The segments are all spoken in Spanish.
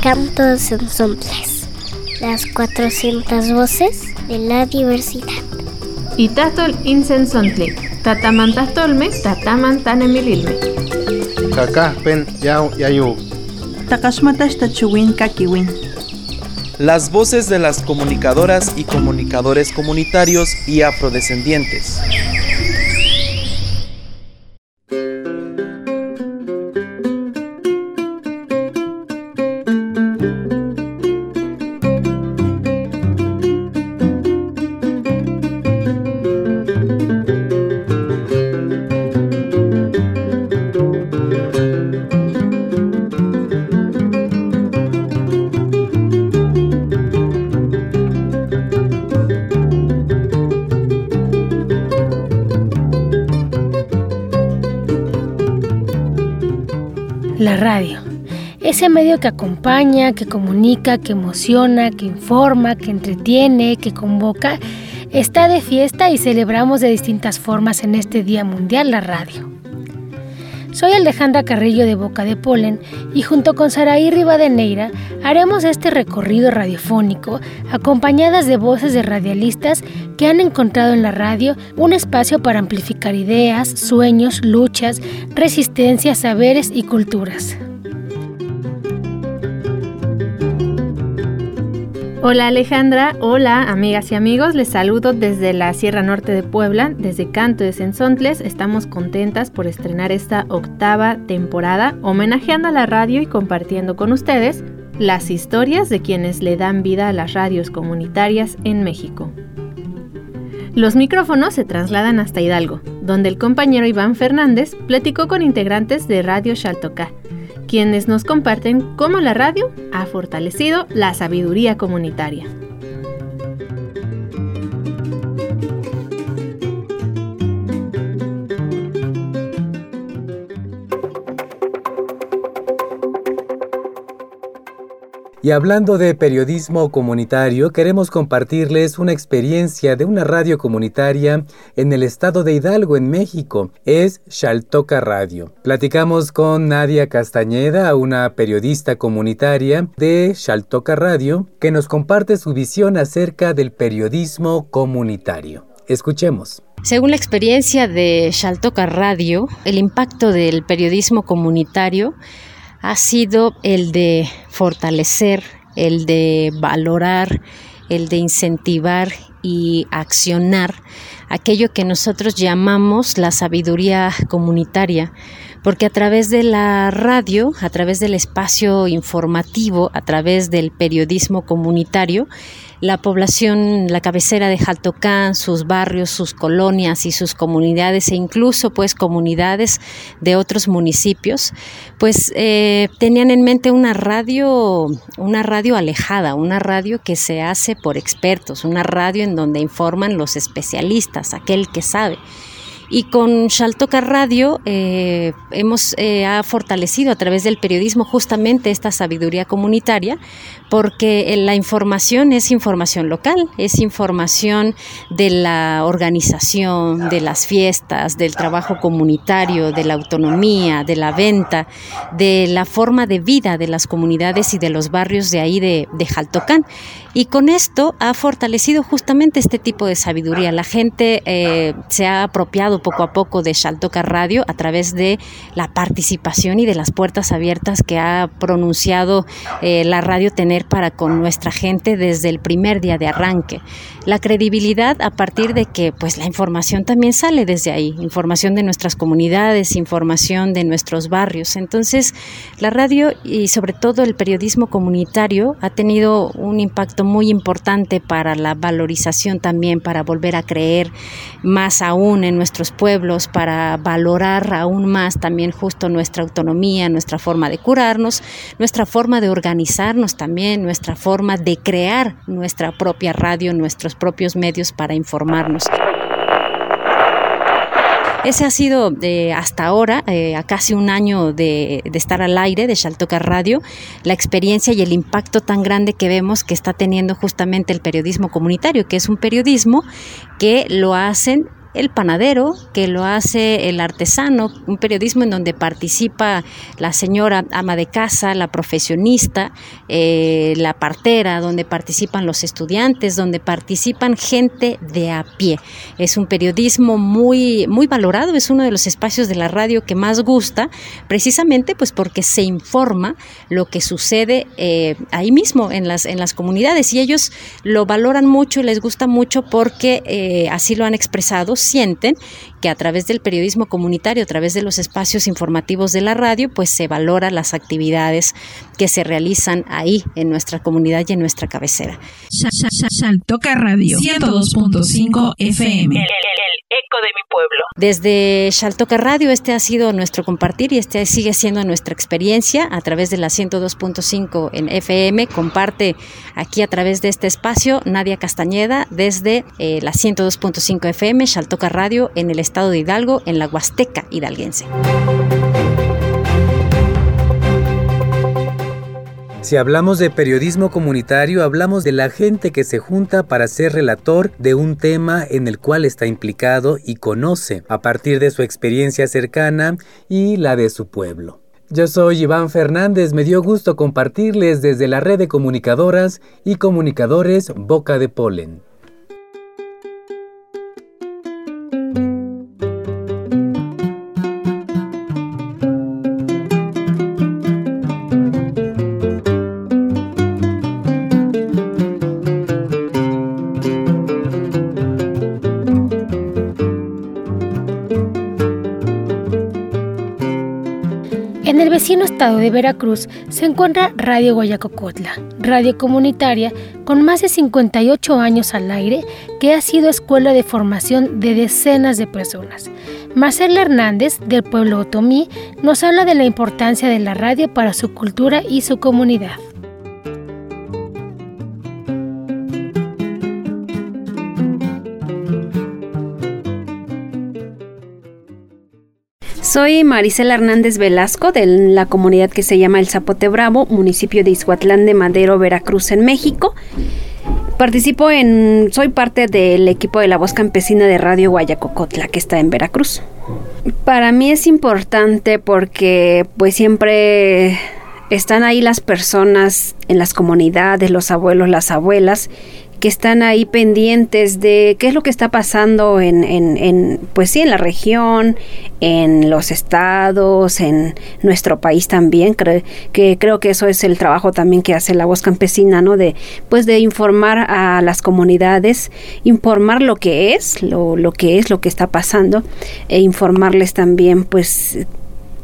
Cantos ensambles. Las 400 voces de la diversidad. Itatol insensontli. Tatamantastolme, tatamantanemililme. Kakajpen yau yayu. Takashmatash tachuwin kakiwin. Las voces de las comunicadoras y comunicadores comunitarios y afrodescendientes. Radio. Ese medio que acompaña, que comunica, que emociona, que informa, que entretiene, que convoca, está de fiesta y celebramos de distintas formas en este Día Mundial la radio. Soy Alejandra Carrillo de Boca de Polen y junto con Saraí Rivadeneira haremos este recorrido radiofónico acompañadas de voces de radialistas que han encontrado en la radio un espacio para amplificar ideas, sueños, luchas, resistencias, saberes y culturas. Hola Alejandra, hola amigas y amigos, les saludo desde la Sierra Norte de Puebla, desde Canto de Sensontles. Estamos contentas por estrenar esta octava temporada, homenajeando a la radio y compartiendo con ustedes las historias de quienes le dan vida a las radios comunitarias en México. Los micrófonos se trasladan hasta Hidalgo, donde el compañero Iván Fernández platicó con integrantes de Radio Xaltocá, quienes nos comparten cómo la radio ha fortalecido la sabiduría comunitaria. Y hablando de periodismo comunitario, queremos compartirles una experiencia de una radio comunitaria en el estado de Hidalgo, en México. Es Xaltoca Radio. Platicamos con Nadia Castañeda, una periodista comunitaria de Xaltoca Radio, que nos comparte su visión acerca del periodismo comunitario. Escuchemos. Según la experiencia de Xaltoca Radio, el impacto del periodismo comunitario ha sido el de fortalecer, el de valorar, el de incentivar y accionar aquello que nosotros llamamos la sabiduría comunitaria, porque a través de la radio, a través del espacio informativo, a través del periodismo comunitario, la población, la cabecera de Jaltocán, sus barrios, sus colonias y sus comunidades e incluso pues comunidades de otros municipios, pues eh, tenían en mente una radio, una radio alejada, una radio que se hace por expertos, una radio en donde informan los especialistas, aquel que sabe. Y con Shaltoca Radio eh, hemos eh, ha fortalecido a través del periodismo justamente esta sabiduría comunitaria, porque la información es información local, es información de la organización, de las fiestas, del trabajo comunitario, de la autonomía, de la venta, de la forma de vida de las comunidades y de los barrios de ahí de, de Jaltocán. Y con esto ha fortalecido justamente este tipo de sabiduría. La gente eh, se ha apropiado poco a poco de Shaltoca Radio a través de la participación y de las puertas abiertas que ha pronunciado eh, la radio tener para con nuestra gente desde el primer día de arranque. La credibilidad a partir de que pues la información también sale desde ahí, información de nuestras comunidades, información de nuestros barrios. Entonces, la radio y sobre todo el periodismo comunitario ha tenido un impacto muy importante para la valorización también, para volver a creer más aún en nuestros pueblos, para valorar aún más también justo nuestra autonomía, nuestra forma de curarnos, nuestra forma de organizarnos también, nuestra forma de crear nuestra propia radio, propios medios para informarnos. Ese ha sido eh, hasta ahora, eh, a casi un año de, de, estar al aire de Shaltoca Radio, la experiencia y el impacto tan grande que vemos que está teniendo justamente el periodismo comunitario, que es un periodismo que lo hacen el panadero, que lo hace el artesano, un periodismo en donde participa la señora ama de casa, la profesionista, eh, la partera, donde participan los estudiantes, donde participan gente de a pie. Es un periodismo muy, muy valorado, es uno de los espacios de la radio que más gusta, precisamente pues porque se informa lo que sucede eh, ahí mismo en las, en las comunidades y ellos lo valoran mucho y les gusta mucho porque eh, así lo han expresado, sienten que a través del periodismo comunitario, a través de los espacios informativos de la radio, pues se valora las actividades que se realizan ahí en nuestra comunidad y en nuestra cabecera. Toca Radio 102.5 FM. El, eco de mi pueblo. Desde Shaltoca Radio este ha sido nuestro compartir y este sigue siendo nuestra experiencia a través de la 102.5 en FM. Comparte aquí a través de este espacio Nadia Castañeda desde eh, la 102.5 FM, Shaltoca Radio en el estado de Hidalgo, en la Huasteca hidalguense. Si hablamos de periodismo comunitario, hablamos de la gente que se junta para ser relator de un tema en el cual está implicado y conoce, a partir de su experiencia cercana y la de su pueblo. Yo soy Iván Fernández, me dio gusto compartirles desde la red de comunicadoras y comunicadores Boca de Polen. Vecino estado de Veracruz se encuentra Radio Guayacocotla, radio comunitaria con más de 58 años al aire que ha sido escuela de formación de decenas de personas. Marcela Hernández, del pueblo Otomí, nos habla de la importancia de la radio para su cultura y su comunidad. Soy Marisela Hernández Velasco de la comunidad que se llama El Zapote Bravo, municipio de Izhuatlán de Madero, Veracruz, en México. Participo en, soy parte del equipo de la voz campesina de Radio Guayacocotla, que está en Veracruz. Para mí es importante porque pues siempre están ahí las personas en las comunidades, los abuelos, las abuelas, que están ahí pendientes de qué es lo que está pasando en, en, pues sí, en la región, en los estados, en nuestro país también. Creo que creo que eso es el trabajo también que hace la voz campesina, ¿no? De pues de informar a las comunidades, informar lo que es, lo, lo que es, lo que está pasando, e informarles también, pues,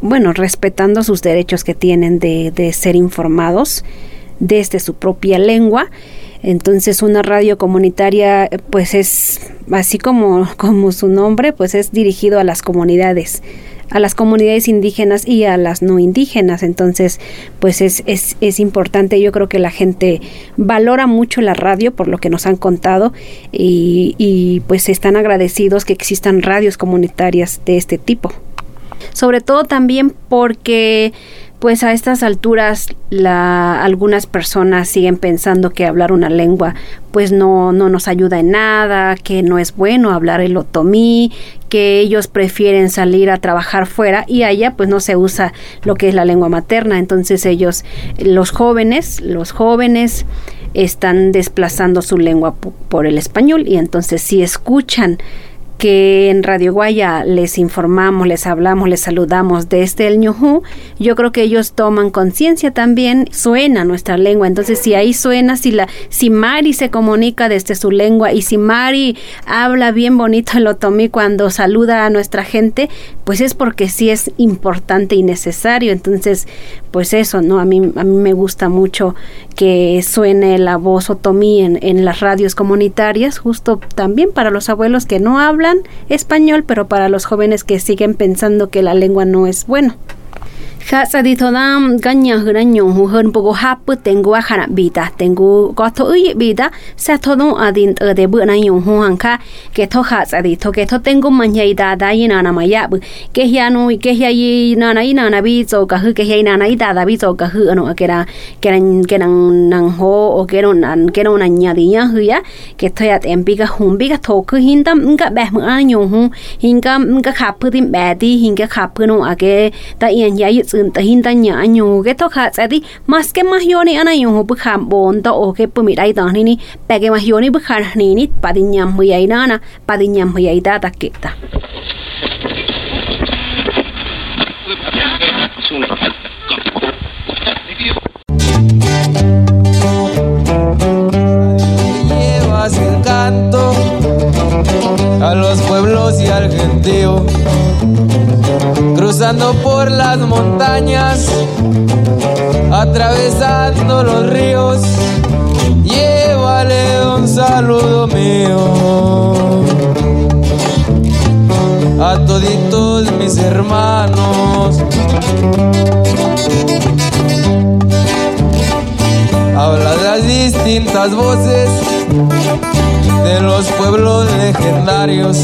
bueno, respetando sus derechos que tienen de, de ser informados desde su propia lengua entonces una radio comunitaria pues es así como, como su nombre pues es dirigido a las comunidades a las comunidades indígenas y a las no indígenas. Entonces, pues es, es, es, importante. Yo creo que la gente valora mucho la radio por lo que nos han contado y, y pues están agradecidos que existan radios comunitarias de este tipo. Sobre todo también porque pues a estas alturas la, algunas personas siguen pensando que hablar una lengua pues no, no nos ayuda en nada, que no es bueno hablar el otomí, que ellos prefieren salir a trabajar fuera y allá pues no se usa lo que es la lengua materna, entonces ellos, los jóvenes, los jóvenes están desplazando su lengua por el español y entonces si escuchan que en Radio Guaya les informamos, les hablamos, les saludamos desde el Ñujú, yo creo que ellos toman conciencia también, suena nuestra lengua, entonces si ahí suena, si la, si Mari se comunica desde su lengua y si Mari habla bien bonito el otomí cuando saluda a nuestra gente, pues es porque sí es importante y necesario, entonces pues eso, ¿no? A mí, a mí me gusta mucho que suene la voz otomí en, en las radios comunitarias, justo también para los abuelos que no hablan español, pero para los jóvenes que siguen pensando que la lengua no es bueno. Kha sa di thona ganya hra nyu hu hơn pogo hap tengu a khana bita, tengu ko tho ui bita sa tho no adin te de bu na nyu hu han kha ke tho kha sa di tho ke tho tengu man yai da da yi na na ma ya bu ke hia no ke hia yi na na yi na na bi zo ka hu ke hia na na ida da da bi zo ka hu no ke ra ke ran ke nang nang ho, o ke no nan ke no na nya di nya hu, ya ke tho ya, tem, bi hùng hum, bi, ka, tho, ku, hin, tam, ka ba mu, a nyu hu, hin, ka ka kha pu tim ba di hin, ka kha pu no a, ke, ta yên ya yi tsun ta hin ta nya nyu ke tho kha sa di mas ke ma yo ni ana yu hu bu kha bon ta o ke pu mi dai ta ni ni pe ke ma yo ni bu kha ni ni pa di nyam mu yai na na pa di nyam mu yai da ta ke ta Llevas el a los pueblos y al gentío, cruzando por las montañas, atravesando los ríos. Llévale un saludo mío a toditos mis hermanos. Habla las distintas voces de los pueblos legendarios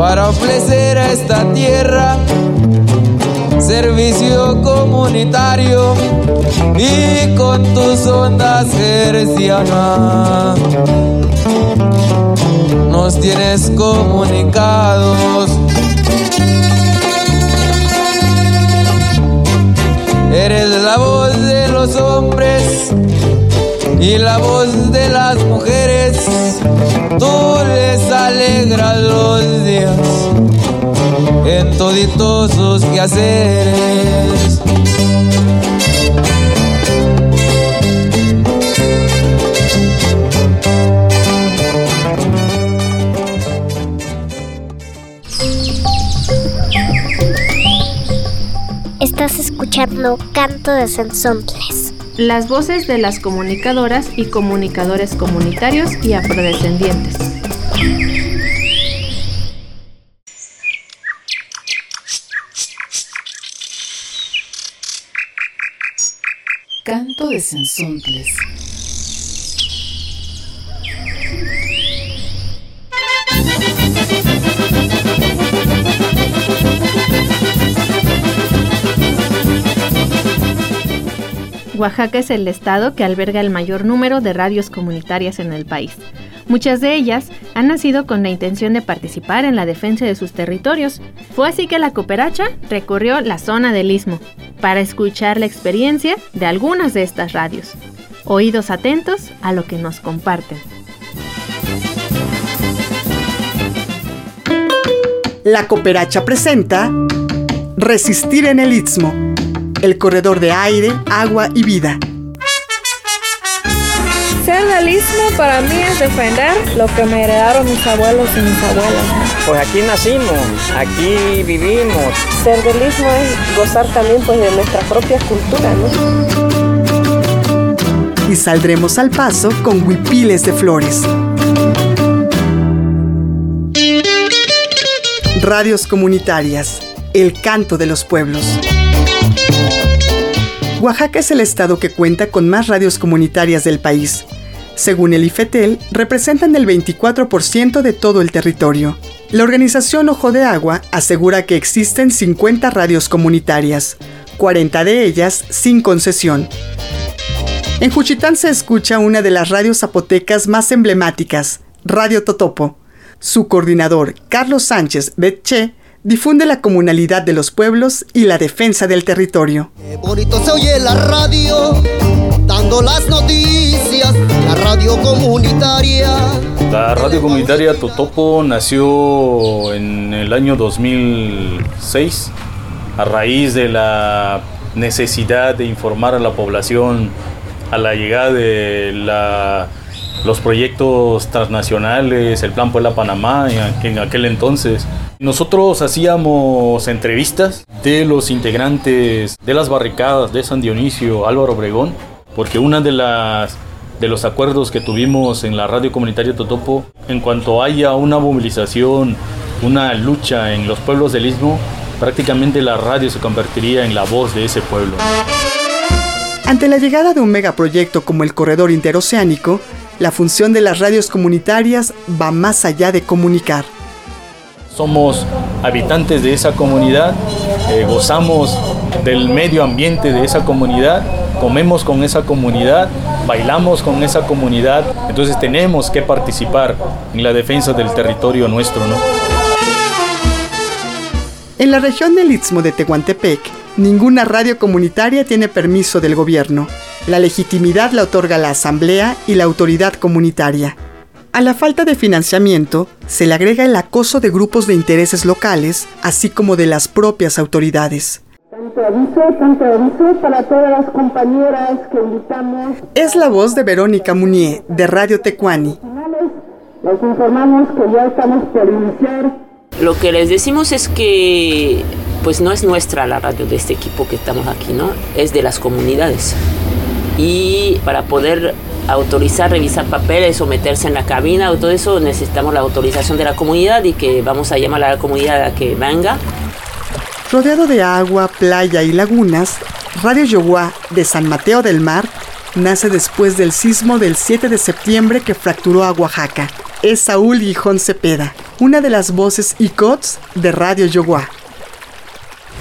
para ofrecer a esta tierra servicio comunitario y con tus ondas hercianas nos tienes comunicados. Eres la voz de los hombres y la voz de las mujeres. Tú les alegras los días en toditos sus quehaceres. Estás escuchando Canto de Sensontles. Las voces de las comunicadoras y comunicadores comunitarios y afrodescendientes. Canto de Sensontles. Oaxaca es el estado que alberga el mayor número de radios comunitarias en el país. Muchas de ellas han nacido con la intención de participar en la defensa de sus territorios. Fue así que la cooperacha recorrió la zona del istmo para escuchar la experiencia de algunas de estas radios. Oídos atentos a lo que nos comparten. La cooperacha presenta Resistir en el Istmo, el corredor de aire, agua y vida. Ser del istmo para mí es defender lo que me heredaron mis abuelos y mis abuelas. Pues aquí nacimos, aquí vivimos. Ser del istmo es gozar también pues de nuestra propia cultura, ¿no? Y saldremos al paso con huipiles de flores. Radios comunitarias, el canto de los pueblos. Oaxaca es el estado que cuenta con más radios comunitarias del país. Según el IFETEL, representan el 24% de todo el territorio. La organización Ojo de Agua asegura que existen 50 radios comunitarias, 40 de ellas sin concesión. En Juchitán se escucha una de las radios zapotecas más emblemáticas, Radio Totopo. Su coordinador, Carlos Sánchez Betche, difunde la comunalidad de los pueblos y la defensa del territorio. Qué bonito se oye la radio, dando las noticias, la radio comunitaria. La radio comunitaria Totopo nació en el año 2006 a raíz de la necesidad de informar a la población a la llegada de la, los proyectos transnacionales, el Plan Puebla Panamá en aquel entonces. Nosotros hacíamos entrevistas de los integrantes de las barricadas de San Dionisio, Álvaro Obregón, porque una de las de los acuerdos que tuvimos en la radio comunitaria Totopo, en cuanto haya una movilización, una lucha en los pueblos del Istmo, prácticamente la radio se convertiría en la voz de ese pueblo. Ante la llegada de un megaproyecto como el Corredor Interoceánico, la función de las radios comunitarias va más allá de comunicar. Somos habitantes de esa comunidad, eh, gozamos del medio ambiente de esa comunidad, comemos con esa comunidad, bailamos con esa comunidad, entonces tenemos que participar en la defensa del territorio nuestro, ¿no? En la región del Istmo de Tehuantepec, ninguna radio comunitaria tiene permiso del gobierno. La legitimidad la otorga la Asamblea y la autoridad comunitaria. A la falta de financiamiento se le agrega el acoso de grupos de intereses locales, así como de las propias autoridades. Tanto aviso, tanto aviso para todas las compañeras que invitamos. Es la voz de Verónica Munier, de Radio Tecuani. Les informamos que ya estamos por iniciar. Lo que les decimos es que pues no es nuestra la radio de este equipo que estamos aquí, ¿no? Es de las comunidades. Y para poder autorizar, revisar papeles o meterse en la cabina o todo eso, necesitamos la autorización de la comunidad y que vamos a llamar a la comunidad a que venga. Rodeado de agua, playa y lagunas, Radio Yoguá de San Mateo del Mar nace después del sismo del 7 de septiembre que fracturó a Oaxaca. Es Saúl Guijón Cepeda, una de las voces y cots de Radio Yoguá.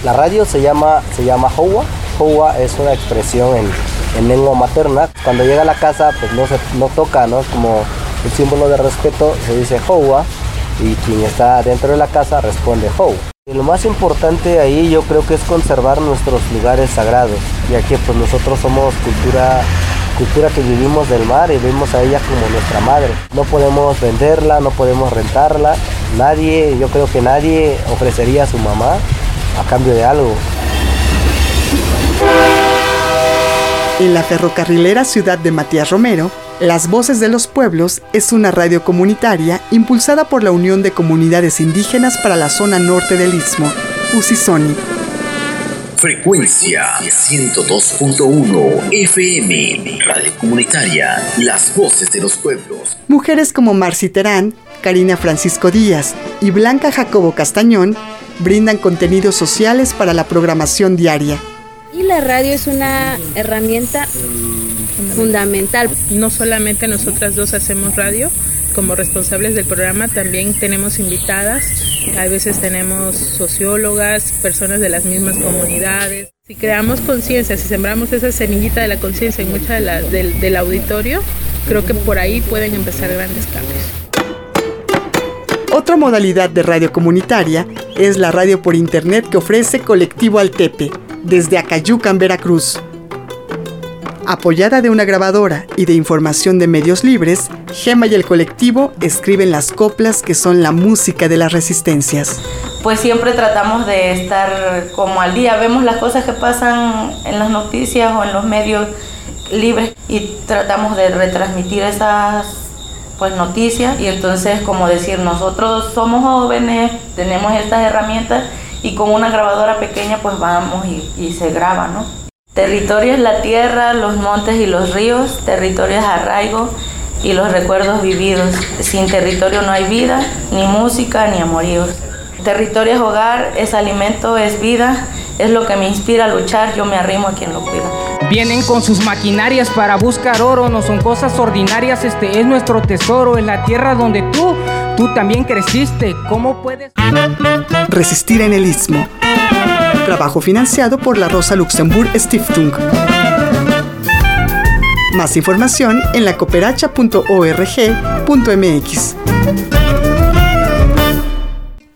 La radio se llama, se llama Howa. Howa es una expresión en, en lengua materna. Cuando llega a la casa, pues no se no toca, ¿no? Como el símbolo de respeto se dice Howa y quien está dentro de la casa responde How. Y lo más importante ahí yo creo que es conservar nuestros lugares sagrados, ya que pues nosotros somos cultura cultura que vivimos del mar y vemos a ella como nuestra madre. No podemos venderla, no podemos rentarla. Nadie, yo creo que nadie ofrecería a su mamá a cambio de algo. En la ferrocarrilera ciudad de Matías Romero, Las Voces de los Pueblos es una radio comunitaria impulsada por la Unión de Comunidades Indígenas para la zona norte del Istmo, UCISONI. Frecuencia 102.1 FM, radio comunitaria, Las Voces de los Pueblos. Mujeres como Marci Terán, Karina Francisco Díaz y Blanca Jacobo Castañón brindan contenidos sociales para la programación diaria. Y la radio es una herramienta fundamental. No solamente nosotras dos hacemos radio, como responsables del programa también tenemos invitadas, a veces tenemos sociólogas, personas de las mismas comunidades. Si creamos conciencia, si sembramos esa semillita de la conciencia en mucha de la, del, del auditorio, creo que por ahí pueden empezar grandes cambios. Otra modalidad de radio comunitaria es la radio por internet que ofrece Colectivo Altepe, desde Acayucan, Veracruz. Apoyada de una grabadora y de información de medios libres, Gema y el colectivo escriben las coplas que son la música de las resistencias. Pues siempre tratamos de estar como al día, vemos las cosas que pasan en las noticias o en los medios libres y tratamos de retransmitir esas pues noticias y entonces como decir nosotros somos jóvenes, tenemos estas herramientas y con una grabadora pequeña pues vamos y, se graba, ¿no? Territorio es la tierra, los montes y los ríos, territorio es arraigo y los recuerdos vividos. Sin territorio no hay vida, ni música, ni amoríos. Territorio es hogar, es alimento, es vida, es lo que me inspira a luchar, yo me arrimo a quien lo cuida. Vienen con sus maquinarias para buscar oro, no son cosas ordinarias, este es nuestro tesoro en la tierra donde tú, tú también creciste. ¿Cómo puedes resistir en el istmo? Trabajo financiado por la Rosa Luxemburg Stiftung. Más información en la cooperacha.org.mx.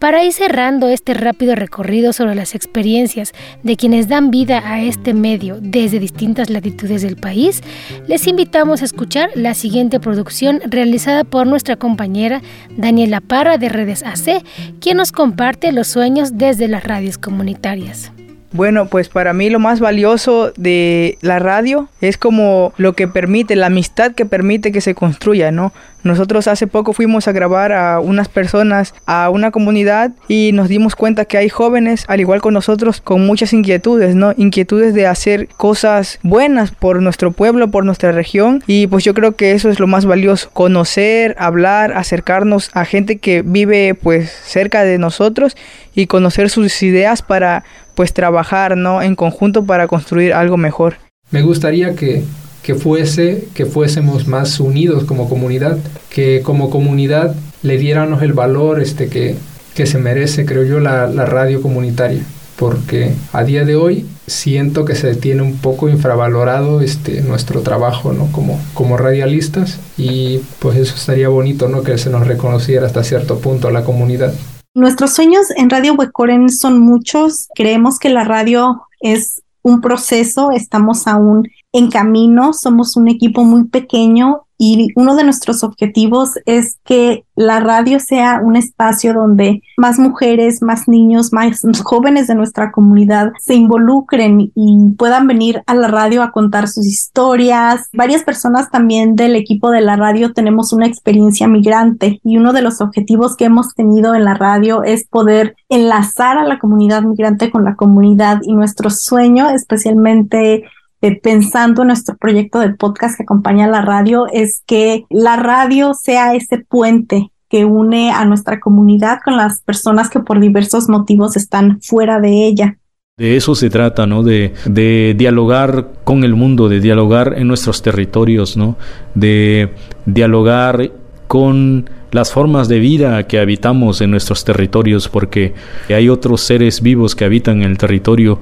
Para ir cerrando este rápido recorrido sobre las experiencias de quienes dan vida a este medio desde distintas latitudes del país, les invitamos a escuchar la siguiente producción realizada por nuestra compañera Daniela Parra de Redes AC, quien nos comparte los sueños desde las radios comunitarias. Bueno, pues para mí lo más valioso de la radio es como lo que permite, la amistad que permite que se construya, ¿no? Nosotros hace poco fuimos a grabar a unas personas, a una comunidad y nos dimos cuenta que hay jóvenes, al igual con nosotros, con muchas inquietudes, ¿no? Inquietudes de hacer cosas buenas por nuestro pueblo, por nuestra región y pues yo creo que eso es lo más valioso, conocer, hablar, acercarnos a gente que vive pues cerca de nosotros y conocer sus ideas para pues trabajar, ¿no? En conjunto para construir algo mejor. Me gustaría que, que fuese, que fuésemos más unidos como comunidad, que como comunidad le diéramos el valor este, que, que se merece, creo yo, la, la radio comunitaria porque a día de hoy siento que se tiene un poco infravalorado este nuestro trabajo ¿no? como, como radialistas y pues eso estaría bonito ¿no? que se nos reconociera hasta cierto punto a la comunidad. Nuestros sueños en Radio Huecoren son muchos. Creemos que la radio es un proceso, estamos aún en camino, somos un equipo muy pequeño y uno de nuestros objetivos es que la radio sea un espacio donde más mujeres, más niños, más jóvenes de nuestra comunidad se involucren y puedan venir a la radio a contar sus historias. Varias personas también del equipo de la radio tenemos una experiencia migrante y uno de los objetivos que hemos tenido en la radio es poder enlazar a la comunidad migrante con la comunidad y nuestro sueño especialmente eh, pensando en nuestro proyecto de podcast que acompaña a la radio es que la radio sea ese puente que une a nuestra comunidad con las personas que por diversos motivos están fuera de ella. De eso se trata, ¿no? De, de, dialogar con el mundo, de dialogar en nuestros territorios, ¿no? De dialogar con las formas de vida que habitamos en nuestros territorios, porque hay otros seres vivos que habitan el territorio.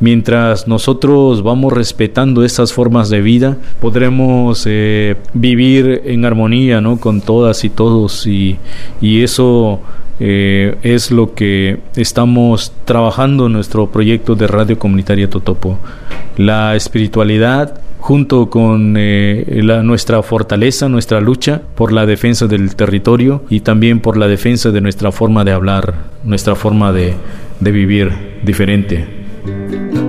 Mientras nosotros vamos respetando esas formas de vida, podremos eh, vivir en armonía ¿no? con todas y todos, y, y eso eh, es lo que estamos trabajando en nuestro proyecto de Radio Comunitaria Totopo. La espiritualidad junto con eh, la, nuestra fortaleza, nuestra lucha por la defensa del territorio y también por la defensa de nuestra forma de hablar, nuestra forma de, de vivir diferente.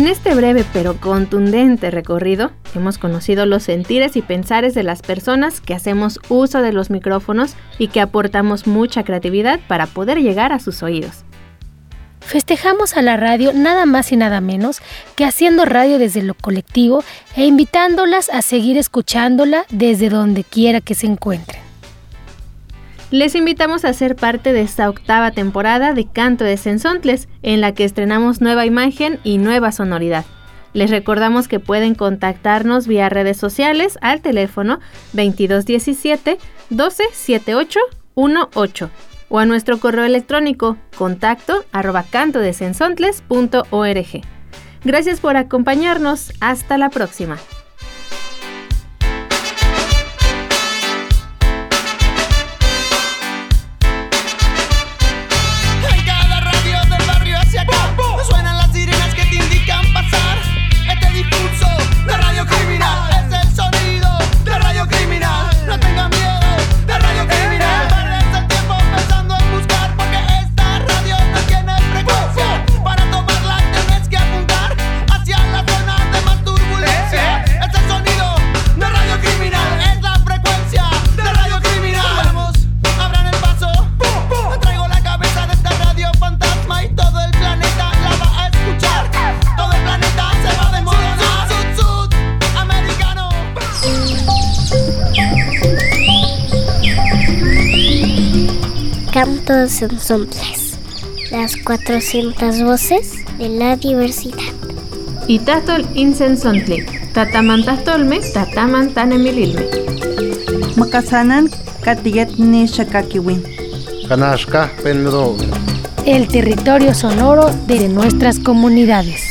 En este breve pero contundente recorrido, hemos conocido los sentires y pensares de las personas que hacemos uso de los micrófonos y que aportamos mucha creatividad para poder llegar a sus oídos. Festejamos a la radio nada más y nada menos que haciendo radio desde lo colectivo e invitándolas a seguir escuchándola desde donde quiera que se encuentren. Les invitamos a ser parte de esta octava temporada de Canto de Sensontles, en la que estrenamos nueva imagen y nueva sonoridad. Les recordamos que pueden contactarnos vía redes sociales al teléfono 2217 127818 o a nuestro correo electrónico contacto arroba. Gracias por acompañarnos. Hasta la próxima. Ensombres, las 400 voces de la diversidad. Itatol insensontli, tatamantastolme, tatamantanemililme. Makasanan katigetni shakakiwin. Kanashka penro. El territorio sonoro de nuestras comunidades.